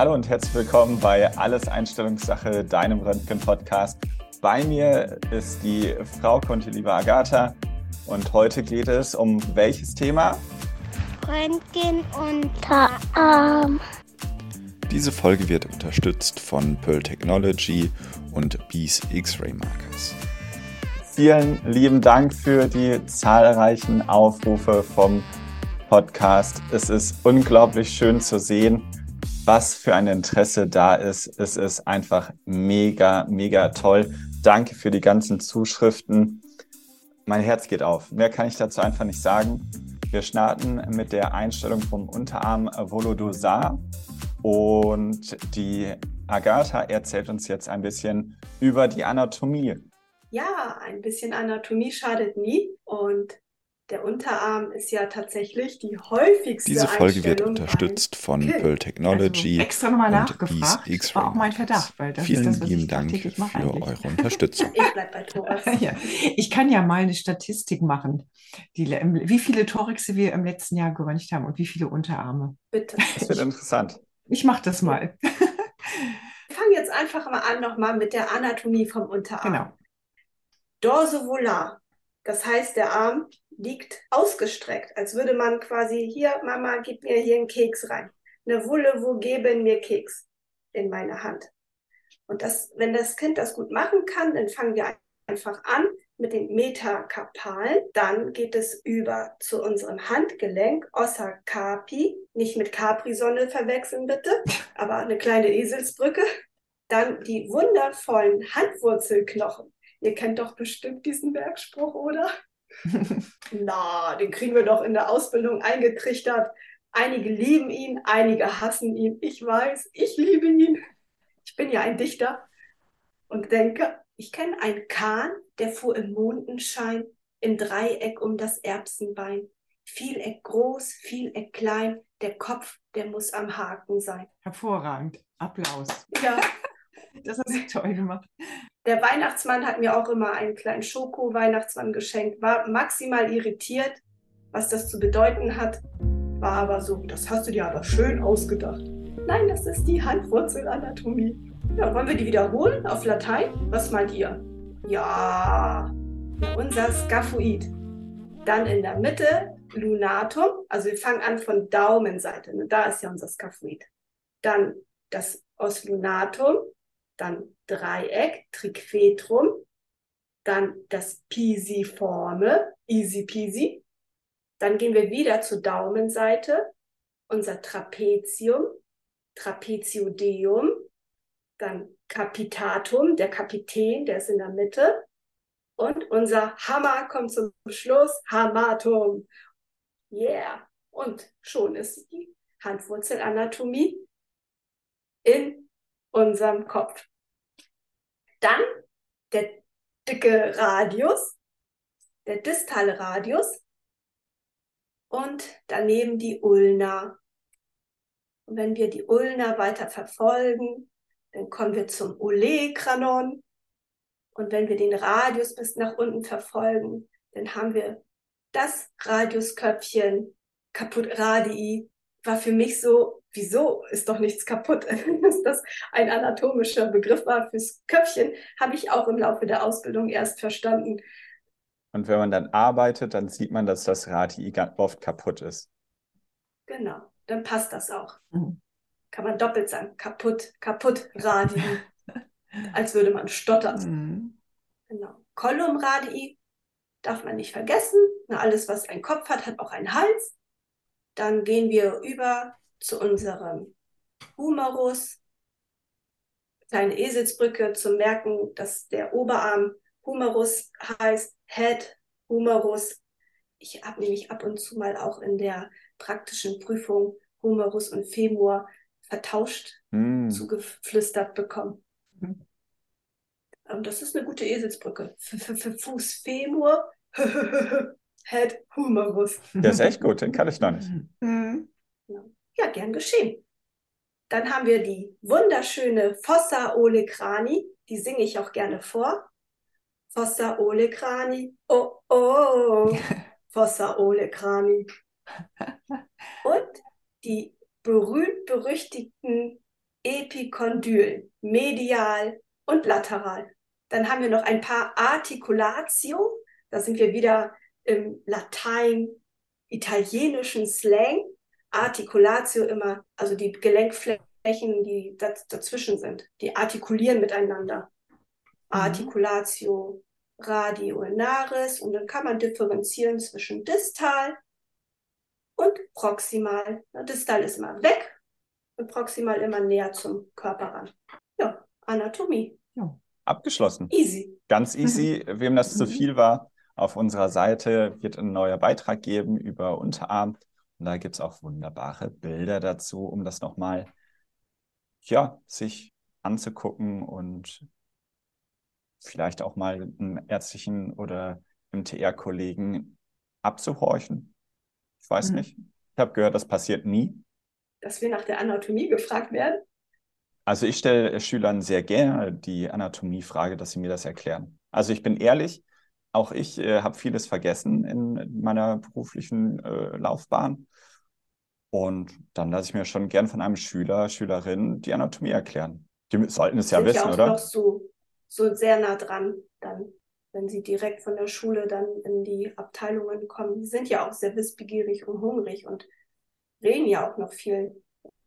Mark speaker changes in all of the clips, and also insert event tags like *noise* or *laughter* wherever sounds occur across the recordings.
Speaker 1: Hallo und herzlich willkommen bei Alles Einstellungssache, deinem Röntgen-Podcast. Bei mir ist die Frau Conti, liebe Agatha. Und heute geht es um welches Thema?
Speaker 2: Röntgen Unterarm.
Speaker 1: Diese Folge wird unterstützt von Pearl Technology und Bees X-Ray Markers. Vielen lieben Dank für die zahlreichen Aufrufe vom Podcast. Es ist unglaublich schön zu sehen, was für ein Interesse da ist. Es ist einfach mega, mega toll. Danke für die ganzen Zuschriften. Mein Herz geht auf. Mehr kann ich dazu einfach nicht sagen. Wir starten mit der Einstellung vom Unterarm Volodosar und die Agatha erzählt uns jetzt ein bisschen über die Anatomie.
Speaker 3: Ja, ein bisschen Anatomie schadet nie und der Unterarm ist ja tatsächlich die häufigste
Speaker 1: Diese Folge wird unterstützt von Pearl also Technology
Speaker 4: also extra nochmal nachgefragt. Das war auch mein Verdacht, weil das
Speaker 1: Vielen
Speaker 4: ist das, was
Speaker 1: lieben
Speaker 4: ich
Speaker 1: Dank für
Speaker 4: eigentlich.
Speaker 1: eure *laughs* Unterstützung.
Speaker 3: ich bleib bei Thomas. *laughs*
Speaker 4: ja. Ich kann ja mal eine Statistik machen, die, wie viele Thoraxe wir im letzten Jahr geröntgt haben und wie viele Unterarme.
Speaker 3: Bitte.
Speaker 1: Das wird interessant.
Speaker 4: Ich mache das mal.
Speaker 3: Wir fangen jetzt einfach mal an nochmal mit der Anatomie vom Unterarm.
Speaker 4: Genau.
Speaker 3: Dorsovolar. Das heißt, der Arm liegt ausgestreckt, als würde man quasi hier, Mama, gib mir hier einen Keks rein. Eine Wulle, wo geben mir Keks in meine Hand. Und das, wenn das Kind das gut machen kann, dann fangen wir einfach an mit den Metakarpalen. Dann geht es über zu unserem Handgelenk, Ossa Carpi. Nicht mit Capri-Sonne verwechseln, bitte, aber eine kleine Eselsbrücke. Dann die wundervollen Handwurzelknochen. Ihr kennt doch bestimmt diesen Werkspruch, oder? *laughs* Na, den kriegen wir doch in der Ausbildung eingetrichtert. Einige lieben ihn, einige hassen ihn. Ich weiß, ich liebe ihn. Ich bin ja ein Dichter und denke, ich kenne einen Kahn, der fuhr im Mondenschein im Dreieck um das Erbsenbein. Vieleck groß, Vieleck klein, der Kopf, der muss am Haken sein.
Speaker 4: Hervorragend. Applaus.
Speaker 3: Ja, *laughs* *laughs*
Speaker 4: Das hast du toll gemacht.
Speaker 3: der Weihnachtsmann hat mir auch immer einen kleinen Schoko-Weihnachtsmann geschenkt, war maximal irritiert, was das zu bedeuten hat, war aber so, das hast du dir aber schön ausgedacht. Nein, das ist die Handwurzelanatomie. Ja, wollen wir die wiederholen auf Latein? Was meint ihr? Ja, unser Scaphoid. Dann in der Mitte Lunatum, also wir fangen an von Daumenseite, ne? da ist ja unser Scaphoid. Dann das Oslunatum, dann Dreieck, Triquetrum, dann das Pisiforme, easy peasy. Dann gehen wir wieder zur Daumenseite, unser Trapezium, Trapeziodeum, dann Capitatum, der Kapitän, der ist in der Mitte. Und unser Hammer kommt zum Schluss, Hamatum. Yeah. Und schon ist die Handwurzelanatomie in unserem Kopf. Dann der dicke Radius, der distale Radius und daneben die Ulna. Und wenn wir die Ulna weiter verfolgen, dann kommen wir zum Olekranon. Und wenn wir den Radius bis nach unten verfolgen, dann haben wir das Radiusköpfchen kaputt radii. War für mich so, wieso ist doch nichts kaputt? *laughs* Dass das ein anatomischer Begriff war fürs Köpfchen, habe ich auch im Laufe der Ausbildung erst verstanden.
Speaker 1: Und wenn man dann arbeitet, dann sieht man, dass das Radii oft kaputt ist.
Speaker 3: Genau, dann passt das auch.
Speaker 4: Mhm.
Speaker 3: Kann man doppelt sagen, kaputt, kaputt, radii. *laughs* Als würde man stottern.
Speaker 4: Mhm.
Speaker 3: Genau. Column radii darf man nicht vergessen. Na, alles, was einen Kopf hat, hat auch einen Hals. Dann gehen wir über zu unserem Humerus. Kleine Eselsbrücke zum Merken, dass der Oberarm Humerus heißt, Head, Humerus. Ich habe nämlich ab und zu mal auch in der praktischen Prüfung Humerus und Femur vertauscht
Speaker 1: Hm.
Speaker 3: zugeflüstert bekommen.
Speaker 4: Mhm.
Speaker 3: Das ist eine gute Eselsbrücke. Für Fuß Femur, *laughs* Head Humerus.
Speaker 1: Der ist echt gut, den kann ich noch nicht. *laughs*
Speaker 4: Mhm.
Speaker 3: Ja, gern geschehen. Dann haben wir die wunderschöne Fossa Olecrani. Die singe ich auch gerne vor. Fossa Olecrani. Oh, oh. *laughs* Fossa Olecrani. Und die berühmt-berüchtigten Epikondylen, medial und lateral. Dann haben wir noch ein paar Articulatio, da sind wir wieder im Latein, italienischen Slang. Articulatio immer, also die Gelenkflächen, die dazwischen sind, die artikulieren miteinander. Mhm. Articulatio radioulnaris und dann kann man differenzieren zwischen distal und proximal. Distal ist immer weg und proximal immer näher zum Körper ran. Ja, Anatomie. Ja.
Speaker 1: Abgeschlossen.
Speaker 3: Easy.
Speaker 1: Ganz easy. *laughs* Wem das zu mhm. viel war, auf unserer Seite wird ein neuer Beitrag geben über Unterarm. Und da gibt es auch wunderbare Bilder dazu, um das nochmal ja, sich anzugucken und vielleicht auch mal einen ärztlichen oder MTR-Kollegen abzuhorchen. Ich weiß mhm. nicht. Ich habe gehört, das passiert nie.
Speaker 3: Dass wir nach der Anatomie gefragt werden?
Speaker 1: Also ich stelle Schülern sehr gerne die Anatomiefrage, dass sie mir das erklären. Also ich bin ehrlich, auch ich äh, habe vieles vergessen in meiner beruflichen äh, Laufbahn. Und dann lasse ich mir schon gern von einem Schüler, Schülerin die Anatomie erklären. Die sollten es ja wissen, ja auch oder?
Speaker 3: Noch so, so sehr nah dran, dann, wenn sie direkt von der Schule dann in die Abteilungen kommen. Die sind ja auch sehr wissbegierig und hungrig und reden ja auch noch viel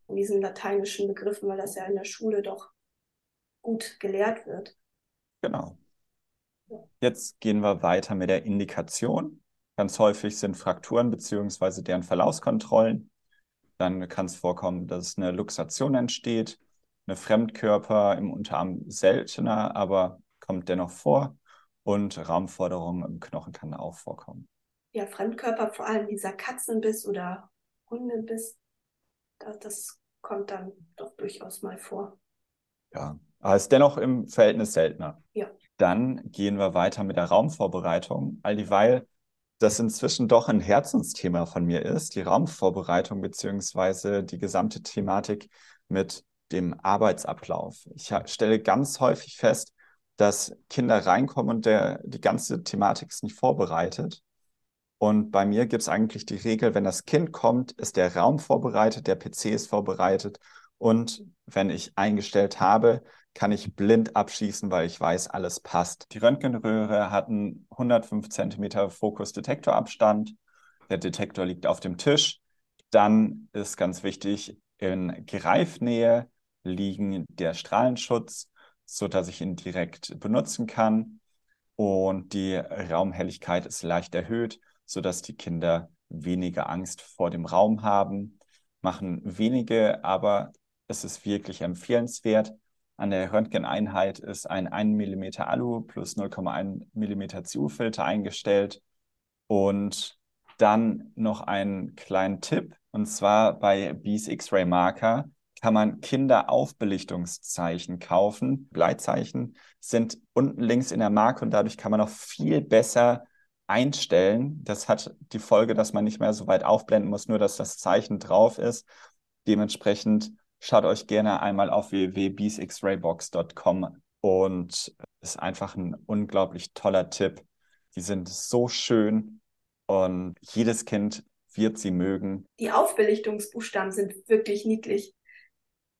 Speaker 3: in diesen lateinischen Begriffen, weil das ja in der Schule doch gut gelehrt wird.
Speaker 1: Genau. Jetzt gehen wir weiter mit der Indikation. Ganz häufig sind Frakturen bzw. deren Verlaufskontrollen. Dann kann es vorkommen, dass eine Luxation entsteht. Eine Fremdkörper im Unterarm seltener, aber kommt dennoch vor. Und Raumforderungen im Knochen kann auch vorkommen.
Speaker 3: Ja, Fremdkörper, vor allem dieser Katzenbiss oder Hundebiss, das kommt dann doch durchaus mal vor.
Speaker 1: Ja, aber ist dennoch im Verhältnis seltener.
Speaker 3: Ja.
Speaker 1: Dann gehen wir weiter mit der Raumvorbereitung, all dieweil das inzwischen doch ein Herzensthema von mir ist, die Raumvorbereitung beziehungsweise die gesamte Thematik mit dem Arbeitsablauf. Ich stelle ganz häufig fest, dass Kinder reinkommen und der, die ganze Thematik ist nicht vorbereitet. Und bei mir gibt es eigentlich die Regel, wenn das Kind kommt, ist der Raum vorbereitet, der PC ist vorbereitet. Und wenn ich eingestellt habe, kann ich blind abschießen, weil ich weiß, alles passt. Die Röntgenröhre hat einen 105 cm Fokusdetektorabstand. Der Detektor liegt auf dem Tisch. Dann ist ganz wichtig, in Greifnähe liegen der Strahlenschutz, sodass ich ihn direkt benutzen kann. Und die Raumhelligkeit ist leicht erhöht, sodass die Kinder weniger Angst vor dem Raum haben. Machen wenige, aber es ist wirklich empfehlenswert. An der Röntgeneinheit ist ein 1 mm Alu plus 0,1 mm CU-Filter eingestellt. Und dann noch einen kleinen Tipp, und zwar bei Bees X-Ray Marker kann man Kinderaufbelichtungszeichen kaufen. Bleitzeichen sind unten links in der Marke und dadurch kann man noch viel besser einstellen. Das hat die Folge, dass man nicht mehr so weit aufblenden muss, nur dass das Zeichen drauf ist. Dementsprechend Schaut euch gerne einmal auf www.beesxraybox.com und ist einfach ein unglaublich toller Tipp. Die sind so schön und jedes Kind wird sie mögen.
Speaker 3: Die Aufbelichtungsbuchstaben sind wirklich niedlich.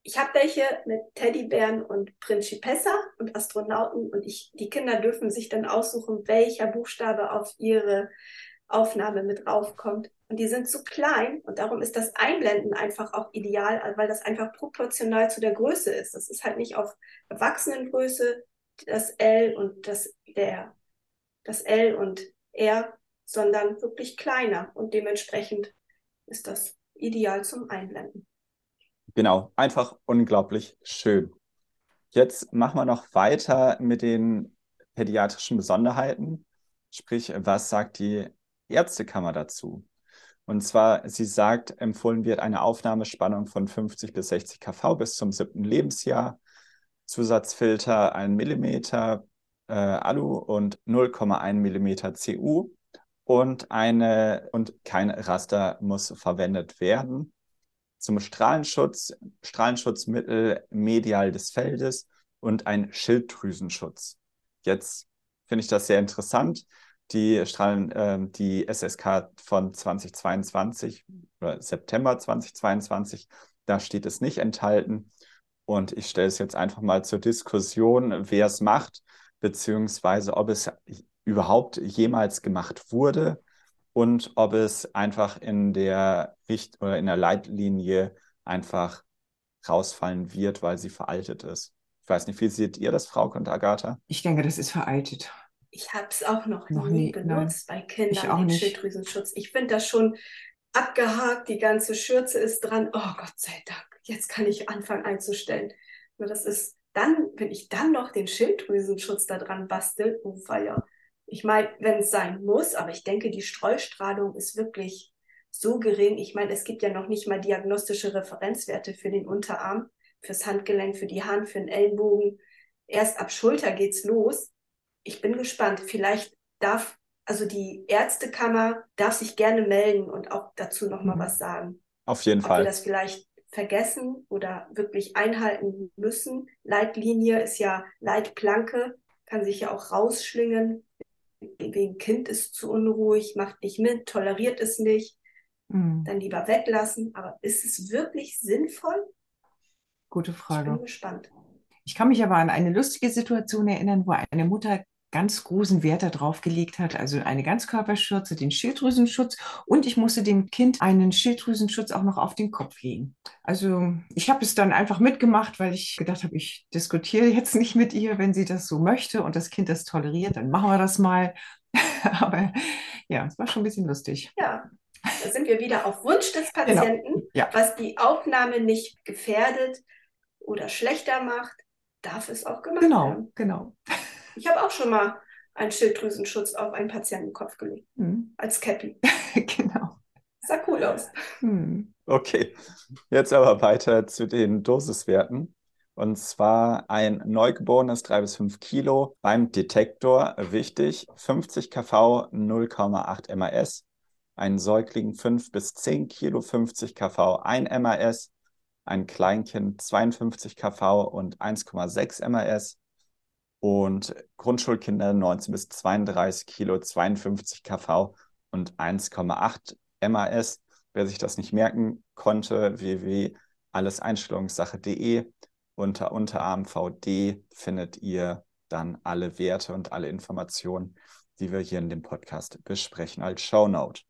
Speaker 3: Ich habe welche mit Teddybären und Principessa und Astronauten und ich, die Kinder dürfen sich dann aussuchen, welcher Buchstabe auf ihre Aufnahme mit raufkommt. Und die sind zu klein und darum ist das Einblenden einfach auch ideal, weil das einfach proportional zu der Größe ist. Das ist halt nicht auf Erwachsenengröße das L und das der, das L und R, sondern wirklich kleiner und dementsprechend ist das ideal zum Einblenden.
Speaker 1: Genau, einfach unglaublich schön. Jetzt machen wir noch weiter mit den pädiatrischen Besonderheiten. Sprich, was sagt die Ärztekammer dazu? Und zwar, sie sagt, empfohlen wird eine Aufnahmespannung von 50 bis 60 kV bis zum siebten Lebensjahr. Zusatzfilter 1 mm äh, Alu und 0,1 mm CU und eine und kein Raster muss verwendet werden. Zum Strahlenschutz, Strahlenschutzmittel medial des Feldes und ein Schilddrüsenschutz. Jetzt finde ich das sehr interessant die Strahlen, äh, die SSK von 2022 oder September 2022, da steht es nicht enthalten. Und ich stelle es jetzt einfach mal zur Diskussion, wer es macht, beziehungsweise ob es überhaupt jemals gemacht wurde und ob es einfach in der Richt oder in der Leitlinie einfach rausfallen wird, weil sie veraltet ist. Ich weiß nicht, wie seht ihr das, Frau und Agatha?
Speaker 4: Ich denke, das ist veraltet.
Speaker 3: Ich habe es auch noch,
Speaker 4: Noch
Speaker 3: nie
Speaker 4: nie,
Speaker 3: benutzt bei Kindern,
Speaker 4: nicht.
Speaker 3: Schilddrüsenschutz. Ich finde das schon abgehakt, die ganze Schürze ist dran. Oh Gott sei Dank, jetzt kann ich anfangen einzustellen. Nur das ist dann, wenn ich dann noch den Schilddrüsenschutz da dran bastel, oh ja. Ich meine, wenn es sein muss, aber ich denke, die Streustrahlung ist wirklich so gering. Ich meine, es gibt ja noch nicht mal diagnostische Referenzwerte für den Unterarm, fürs Handgelenk, für die Hand, für den Ellenbogen. Erst ab Schulter geht's los. Ich bin gespannt. Vielleicht darf, also die Ärztekammer darf sich gerne melden und auch dazu nochmal
Speaker 4: Mhm.
Speaker 3: was sagen.
Speaker 1: Auf jeden
Speaker 3: Ob wir
Speaker 1: Fall.
Speaker 3: das vielleicht vergessen oder wirklich einhalten müssen. Leitlinie ist ja Leitplanke, kann sich ja auch rausschlingen. Wegen Kind ist zu unruhig, macht nicht mit, toleriert es nicht,
Speaker 4: Hm,
Speaker 3: dann lieber weglassen. Aber ist es wirklich sinnvoll?
Speaker 4: gute
Speaker 3: Ich bin
Speaker 4: Frage.
Speaker 3: gespannt.
Speaker 4: Ich kann mich aber an eine lustige Situation erinnern, wo eine Mutter ganz großen Wert darauf gelegt hat, also eine Ganzkörperschürze, den Schilddrüsenschutz und ich musste dem Kind einen Schilddrüsenschutz auch noch auf den Kopf legen. Also ich habe es dann einfach mitgemacht, weil ich gedacht habe, ich diskutiere jetzt *laughs* nicht mit ihr, wenn sie das so möchte und das Kind das toleriert, dann machen wir das mal. *laughs* Aber ja, es war schon ein bisschen lustig.
Speaker 3: Ja, da sind wir wieder auf Wunsch des
Speaker 4: Genau.
Speaker 3: Patienten.
Speaker 4: Ja.
Speaker 3: Was die Aufnahme nicht gefährdet oder schlechter macht, darf es auch gemacht
Speaker 4: Genau,
Speaker 3: werden.
Speaker 4: genau.
Speaker 3: Ich habe auch schon mal einen Schilddrüsenschutz auf einen Patientenkopf gelegt,
Speaker 4: Hm,
Speaker 3: als Cappy. *laughs*
Speaker 4: genau.
Speaker 3: Sah cool aus.
Speaker 4: Hm.
Speaker 1: Okay, jetzt aber weiter zu den Dosiswerten. Und zwar ein Neugeborenes 3 bis 5 Kilo beim Detektor, wichtig, 50 kV 0,8 MAS. Ein Säugling 5 bis 10 Kilo 50 kV 1 MAS. Ein Kleinkind 52 kV und 1,6 MAS. Und Grundschulkinder 19 bis 32 Kilo 52 kV und 1,8 MAS. Wer sich das nicht merken konnte, www.alleseinstellungssache.de unter Unterarm VD findet ihr dann alle Werte und alle Informationen, die wir hier in dem Podcast besprechen als Shownote.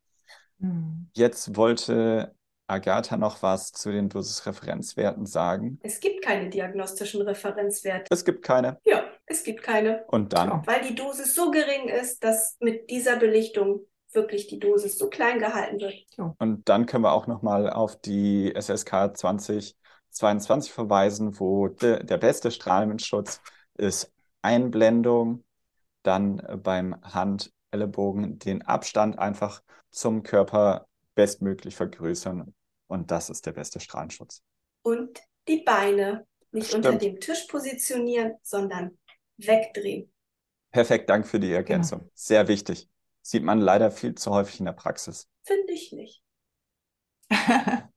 Speaker 4: Hm.
Speaker 1: Jetzt wollte Agatha noch was zu den Dosisreferenzwerten sagen.
Speaker 3: Es gibt keine diagnostischen Referenzwerte.
Speaker 1: Es gibt keine.
Speaker 3: Ja, es gibt keine,
Speaker 1: Und dann,
Speaker 3: weil die Dosis so gering ist, dass mit dieser Belichtung wirklich die Dosis so klein gehalten wird.
Speaker 1: und dann können wir auch nochmal auf die SSK 2022 verweisen, wo de, der beste Strahlenschutz ist Einblendung, dann beim Hand-Ellenbogen den Abstand einfach zum Körper bestmöglich vergrößern. Und das ist der beste Strahlenschutz.
Speaker 3: Und die Beine nicht
Speaker 1: Stimmt.
Speaker 3: unter dem Tisch positionieren, sondern wegdrehen.
Speaker 1: Perfekt, Dank für die Ergänzung. Sehr wichtig. Sieht man leider viel zu häufig in der Praxis.
Speaker 3: Finde ich nicht. *laughs*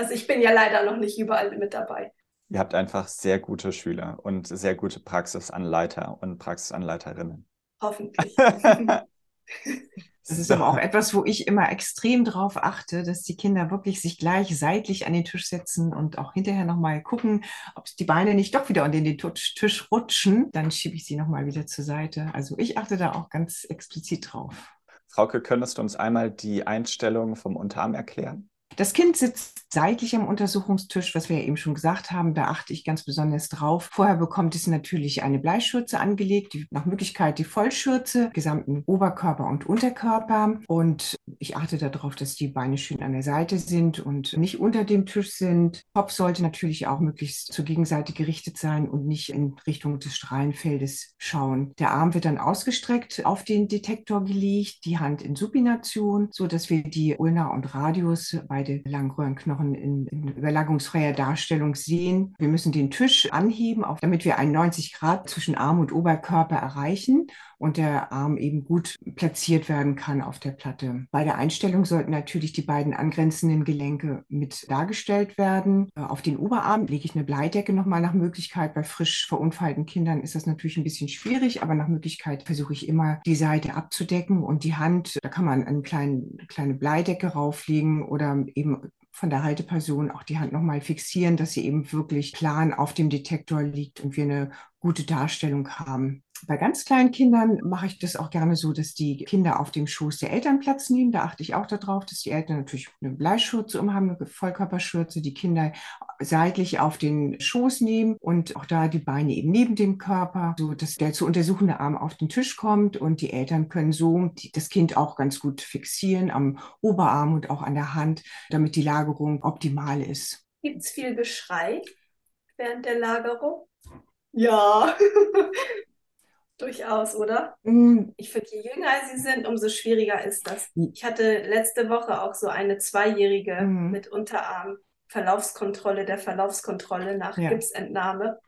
Speaker 3: Also ich bin ja leider noch nicht überall mit dabei.
Speaker 1: Ihr habt einfach sehr gute Schüler und sehr gute Praxisanleiter und Praxisanleiterinnen.
Speaker 3: Hoffentlich. *laughs* *laughs*
Speaker 4: Das ist aber auch etwas, wo ich immer extrem drauf achte, dass die Kinder wirklich sich gleich seitlich an den Tisch setzen und auch hinterher nochmal gucken, ob die Beine nicht doch wieder unter den Tisch, rutschen. Dann schiebe ich sie nochmal wieder zur Seite. Also ich achte da auch ganz explizit drauf.
Speaker 1: Frauke, könntest du uns einmal die Einstellung vom Unterarm erklären?
Speaker 4: Das Kind sitzt seitlich am Untersuchungstisch, was wir ja eben schon gesagt haben. Da achte ich ganz besonders drauf. Vorher bekommt es natürlich eine Bleischürze angelegt, die, nach Möglichkeit die Vollschürze, gesamten Oberkörper und Unterkörper. Und ich achte darauf, dass die Beine schön an der Seite sind und nicht unter dem Tisch sind. Kopf sollte natürlich auch möglichst zur Gegenseite gerichtet sein und nicht in Richtung des Strahlenfeldes schauen. Der Arm wird dann ausgestreckt auf den Detektor gelegt, die Hand in Supination, so dass wir die Ulna und Radius, beide Langröhrenknochen in, in überlagungsfreier Darstellung sehen. Wir müssen den Tisch anheben, auch damit wir einen 90 Grad zwischen Arm und Oberkörper erreichen und der Arm eben gut platziert werden kann auf der Platte. Bei der Einstellung sollten natürlich die beiden angrenzenden Gelenke mit dargestellt werden. Äh, Auf den Oberarm lege ich eine Bleidecke nochmal nach Möglichkeit. Bei frisch verunfallten Kindern ist das natürlich ein bisschen schwierig, aber nach Möglichkeit versuche ich immer die Seite abzudecken und die Hand, da kann man eine kleine, Bleidecke rauflegen oder eben von der Halteperson auch die Hand nochmal fixieren, dass sie eben wirklich plan auf dem Detektor liegt und wir eine gute Darstellung haben. Bei ganz kleinen Kindern mache ich das auch gerne so, dass die Kinder auf dem Schoß der Eltern Platz nehmen. Da achte ich auch darauf, dass die Eltern natürlich eine Bleischürze umhaben, eine Vollkörperschürze, die Kinder seitlich auf den Schoß nehmen und auch da die Beine eben neben dem Körper, so dass der zu untersuchende Arm auf den Tisch kommt und die Eltern können so das Kind auch ganz gut fixieren am Oberarm und auch an der Hand, damit die Lagerung optimal ist.
Speaker 3: Gibt es viel Geschrei während der Lagerung? Ja. *laughs* Durchaus, oder? Mm. Ich finde, je jünger sie sind, umso schwieriger ist das. Ich hatte letzte Woche auch so eine Zweijährige mm. mit Unterarm. Verlaufskontrolle der Verlaufskontrolle nach ja. Gipsentnahme.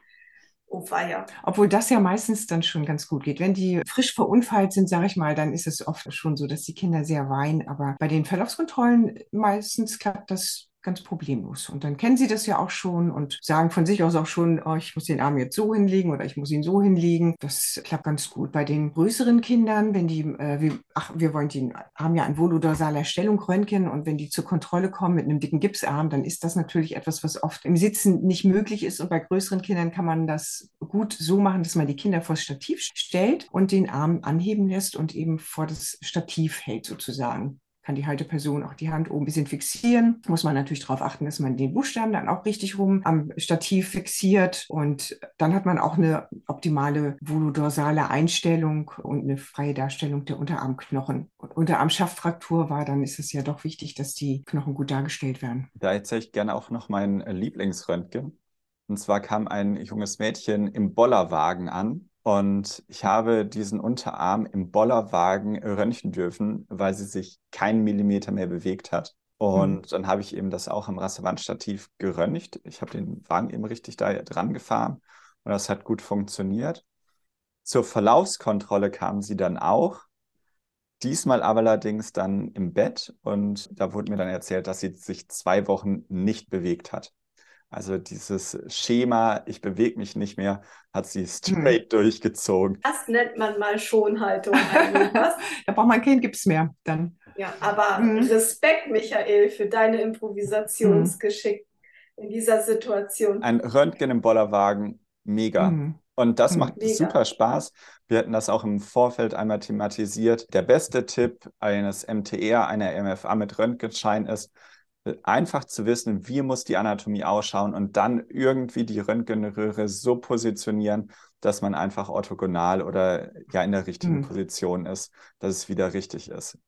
Speaker 3: Oh weia.
Speaker 4: Obwohl das ja meistens dann schon ganz gut geht. Wenn die frisch verunfallt sind, sage ich mal, dann ist es oft schon so, dass die Kinder sehr weinen. Aber bei den Verlaufskontrollen meistens klappt das ganz problemlos. Und dann kennen sie das ja auch schon und sagen von sich aus auch schon, oh, ich muss den Arm jetzt so hinlegen oder ich muss ihn so hinlegen. Das klappt ganz gut. Bei den größeren Kindern, wenn die, äh, wir, ach, wir wollen die, haben ja ein volodorsaler Stellung Röntgen und wenn die zur Kontrolle kommen mit einem dicken Gipsarm, dann ist das natürlich etwas, was oft im Sitzen nicht möglich ist. Und bei größeren Kindern kann man das gut so machen, dass man die Kinder vor das Stativ stellt und den Arm anheben lässt und eben vor das Stativ hält sozusagen kann die Halteperson auch die Hand oben ein bisschen fixieren. Muss man natürlich darauf achten, dass man den Buchstaben dann auch richtig rum am Stativ fixiert. Und dann hat man auch eine optimale voludorsale Einstellung und eine freie Darstellung der Unterarmknochen. Und Unterarmschaftfraktur war, dann ist es ja doch wichtig, dass die Knochen gut dargestellt werden.
Speaker 1: Da erzähle ich gerne auch noch mein Lieblingsröntgen. Und zwar kam ein junges Mädchen im Bollerwagen an und ich habe diesen Unterarm im Bollerwagen röntgen dürfen, weil sie sich keinen Millimeter mehr bewegt hat. Und mhm. dann habe ich eben das auch im Rassewandstativ geröntgt. Ich habe den Wagen eben richtig da dran gefahren und das hat gut funktioniert. Zur Verlaufskontrolle kam sie dann auch. Diesmal aber allerdings dann im Bett und da wurde mir dann erzählt, dass sie sich zwei Wochen nicht bewegt hat. Also dieses Schema, ich bewege mich nicht mehr, hat sie hm. straight durchgezogen.
Speaker 3: Das nennt man mal Schonhaltung. *laughs*
Speaker 4: da braucht man kein Gips mehr dann.
Speaker 3: Ja, aber hm. Respekt, Michael, für deine Improvisationsgeschick hm. in dieser Situation.
Speaker 1: Ein Röntgen im Bollerwagen, mega. Hm. Und das macht Mega. super Spaß. Wir hatten das auch im Vorfeld einmal thematisiert. Der beste Tipp eines MTR, einer MFA mit Röntgenschein ist, einfach zu wissen, wie muss die Anatomie ausschauen und dann irgendwie die Röntgenröhre so positionieren, dass man einfach orthogonal oder ja in der richtigen hm. Position ist, dass es wieder richtig ist.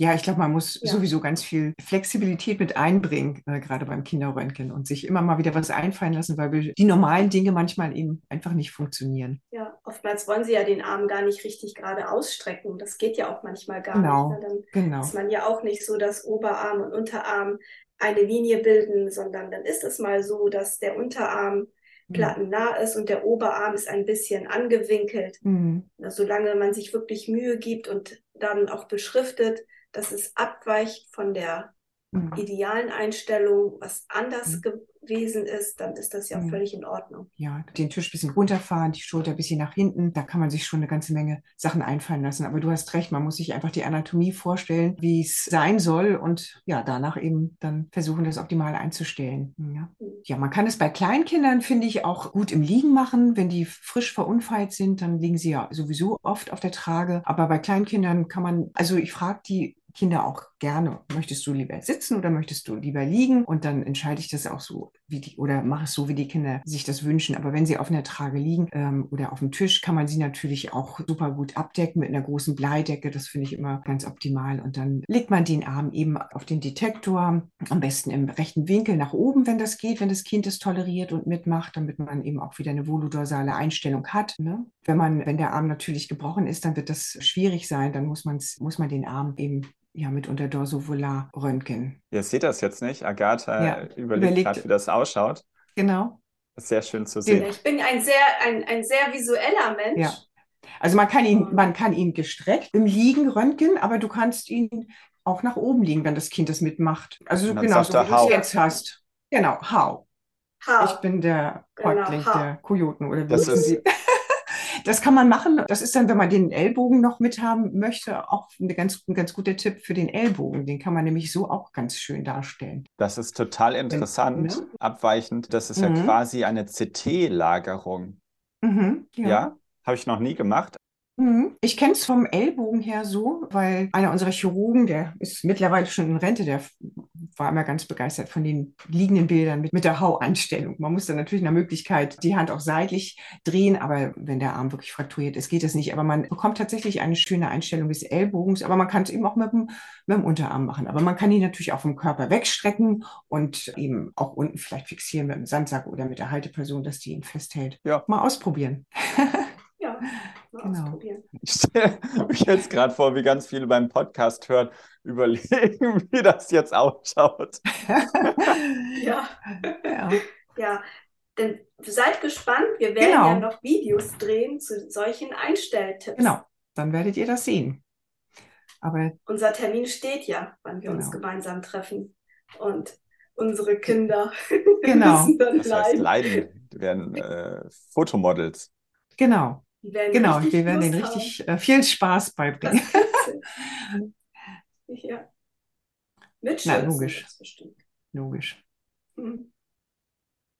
Speaker 4: Ja, ich glaube, man muss ja. sowieso ganz viel Flexibilität mit einbringen, äh, gerade beim Kinderröntgen und sich immer mal wieder was einfallen lassen, weil die normalen Dinge manchmal eben einfach nicht funktionieren.
Speaker 3: Ja, oftmals wollen sie ja den Arm gar nicht richtig gerade ausstrecken. Das geht ja auch manchmal gar
Speaker 4: genau.
Speaker 3: nicht. Ne? Dann
Speaker 4: genau.
Speaker 3: ist man ja auch nicht so, dass Oberarm und Unterarm eine Linie bilden, sondern dann ist es mal so, dass der Unterarm mhm. plattennah ist und der Oberarm ist ein bisschen angewinkelt. Mhm. Solange man sich wirklich Mühe gibt und dann auch beschriftet, dass es abweicht von der mhm. idealen Einstellung, was anders mhm. gewesen ist, dann ist das ja mhm. völlig in Ordnung.
Speaker 4: Ja, den Tisch ein bisschen runterfahren, die Schulter ein bisschen nach hinten, da kann man sich schon eine ganze Menge Sachen einfallen lassen. Aber du hast recht, man muss sich einfach die Anatomie vorstellen, wie es sein soll und ja, danach eben dann versuchen, das optimal einzustellen. Ja, mhm. ja man kann es bei Kleinkindern, finde ich, auch gut im Liegen machen. Wenn die frisch verunfallt sind, dann liegen sie ja sowieso oft auf der Trage. Aber bei Kleinkindern kann man, also ich frage die Kinder auch gerne, möchtest du lieber sitzen oder möchtest du lieber liegen? Und dann entscheide ich das auch so, wie die, oder mache es so, wie die Kinder sich das wünschen. Aber wenn sie auf einer Trage liegen ähm, oder auf dem Tisch, kann man sie natürlich auch super gut abdecken mit einer großen Bleidecke. Das finde ich immer ganz optimal. Und dann legt man den Arm eben auf den Detektor, am besten im rechten Winkel nach oben, wenn das geht, wenn das Kind es toleriert und mitmacht, damit man eben auch wieder eine voludorsale Einstellung hat. Ne? Wenn man, wenn der Arm natürlich gebrochen ist, dann wird das schwierig sein. Dann muss man muss man den Arm eben ja, mit unter Dorsovolar Röntgen.
Speaker 1: Ihr seht das jetzt nicht. Agatha ja, überlegt, überlegt gerade, wie das ausschaut.
Speaker 4: Genau.
Speaker 1: Das ist sehr schön zu sehen.
Speaker 3: Ich bin ein sehr, ein, ein sehr visueller Mensch.
Speaker 4: Ja. Also man kann ihn, man kann ihn gestreckt im Liegen röntgen, aber du kannst ihn auch nach oben liegen, wenn das Kind das mitmacht. Also genau so, wie du es jetzt hast. Genau, how. how. Ich bin der genau, Häuptling der Kojoten oder wie
Speaker 1: das ist,
Speaker 4: Sie? Das kann man machen. Das ist dann, wenn man den Ellbogen noch mit haben möchte, auch eine ganz, ein ganz guter Tipp für den Ellbogen. Den kann man nämlich so auch ganz schön darstellen.
Speaker 1: Das ist total interessant,
Speaker 4: ne?
Speaker 1: abweichend. Das ist
Speaker 4: Mhm.
Speaker 1: ja quasi eine CT-Lagerung.
Speaker 4: Mhm,
Speaker 1: Ja, habe ich noch nie gemacht.
Speaker 4: Mhm. Ich kenne es vom Ellbogen her so, weil einer unserer Chirurgen, der ist mittlerweile schon in Rente, der war immer ganz begeistert von den liegenden Bildern mit, mit der Hauanstellung. Man muss dann natürlich nach Möglichkeit die Hand auch seitlich drehen, aber wenn der Arm wirklich frakturiert ist, geht das nicht. Aber man bekommt tatsächlich eine schöne Einstellung des Ellbogens, aber man kann es eben auch mit dem, mit dem Unterarm machen. Aber man kann ihn natürlich auch vom Körper wegstrecken und eben auch unten vielleicht fixieren mit dem Sandsack oder mit der Halteperson, dass die ihn festhält.
Speaker 1: Ja.
Speaker 4: Mal ausprobieren. *laughs*
Speaker 3: Mal
Speaker 4: Genau.
Speaker 3: ausprobieren. *laughs*
Speaker 1: Ich stelle mich jetzt gerade vor, wie ganz viele beim Podcast hören, *laughs* überlegen, wie das jetzt ausschaut. *laughs*
Speaker 3: Ja,
Speaker 4: ja.
Speaker 3: ja. Denn seid gespannt, wir werden
Speaker 4: Genau.
Speaker 3: ja noch Videos drehen zu solchen Einstelltipps.
Speaker 4: Genau, dann werdet ihr das sehen. Aber
Speaker 3: Unser Termin steht ja, wann wir uns
Speaker 4: Genau.
Speaker 3: gemeinsam treffen. Und unsere Kinder
Speaker 4: Genau.
Speaker 3: müssen dann
Speaker 1: Das heißt,
Speaker 3: leiden.
Speaker 1: leiden. Die werden äh, Fotomodels.
Speaker 4: genau,
Speaker 3: Die werden
Speaker 4: genau,
Speaker 3: richtig
Speaker 4: wir werden
Speaker 3: Lust
Speaker 4: denen
Speaker 3: haben.
Speaker 4: richtig äh, viel Spaß beibringen. *laughs*
Speaker 3: Ja. Mit
Speaker 4: Na,
Speaker 3: Schürzen
Speaker 4: logisch. Logisch.
Speaker 3: Mhm.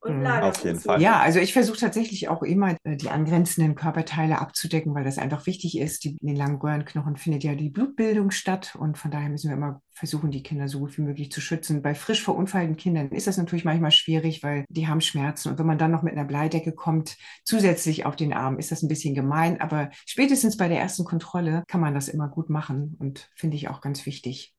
Speaker 3: Und
Speaker 4: Mhm.
Speaker 1: Auf jeden Fall.
Speaker 4: Ja, also ich versuche tatsächlich auch immer äh, die angrenzenden Körperteile abzudecken, weil das einfach wichtig ist. Die, in den langen Röhrenknochen findet ja die Blutbildung statt und von daher müssen wir immer versuchen, die Kinder so gut wie möglich zu schützen. Bei frisch verunfallten Kindern ist das natürlich manchmal schwierig, weil die haben Schmerzen und wenn man dann noch mit einer Bleidecke kommt, zusätzlich auf den Arm, ist das ein bisschen gemein, aber spätestens bei der ersten Kontrolle kann man das immer gut machen und finde ich auch ganz wichtig.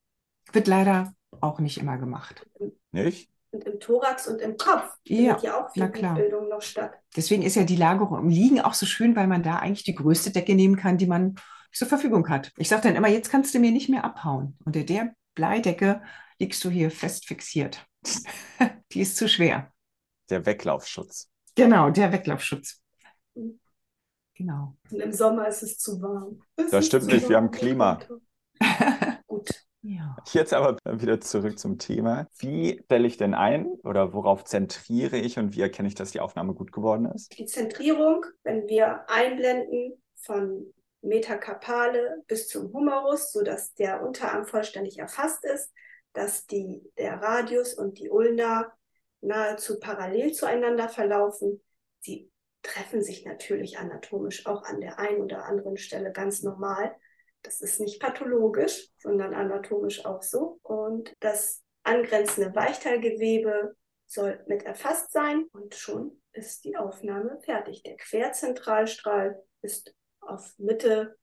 Speaker 4: Wird leider auch nicht immer gemacht.
Speaker 1: Nicht?
Speaker 3: Und im Thorax und im Kopf
Speaker 4: Ja,
Speaker 3: findet ja auch viel. Blutbildung noch statt.
Speaker 4: Deswegen ist ja die Lagerung im Liegen auch so schön, weil man da eigentlich die größte Decke nehmen kann, die man zur Verfügung hat. Ich sage dann immer, jetzt kannst du mir nicht mehr abhauen. Unter der Bleidecke liegst du hier fest fixiert. *laughs* die ist zu schwer.
Speaker 1: Der Weglaufschutz.
Speaker 4: Genau, der Weglaufschutz.
Speaker 3: Mhm.
Speaker 4: Genau.
Speaker 3: Und im Sommer ist es zu warm. Es
Speaker 1: Das stimmt nicht, wir
Speaker 3: warm.
Speaker 1: haben Klima. *laughs*
Speaker 3: Gut.
Speaker 4: Ja.
Speaker 1: Jetzt aber wieder zurück zum Thema. Wie stelle ich denn ein oder worauf zentriere ich und wie erkenne ich, dass die Aufnahme gut geworden ist?
Speaker 3: Die Zentrierung, wenn wir einblenden von Metakarpale bis zum Humerus, sodass der Unterarm vollständig erfasst ist, dass die, der Radius und die Ulna nahezu parallel zueinander verlaufen. Sie treffen sich natürlich anatomisch auch an der einen oder anderen Stelle ganz normal. Das ist nicht pathologisch, sondern anatomisch auch so. Und das angrenzende Weichteilgewebe soll mit erfasst sein und schon ist die Aufnahme fertig. Der Querzentralstrahl ist auf Mitte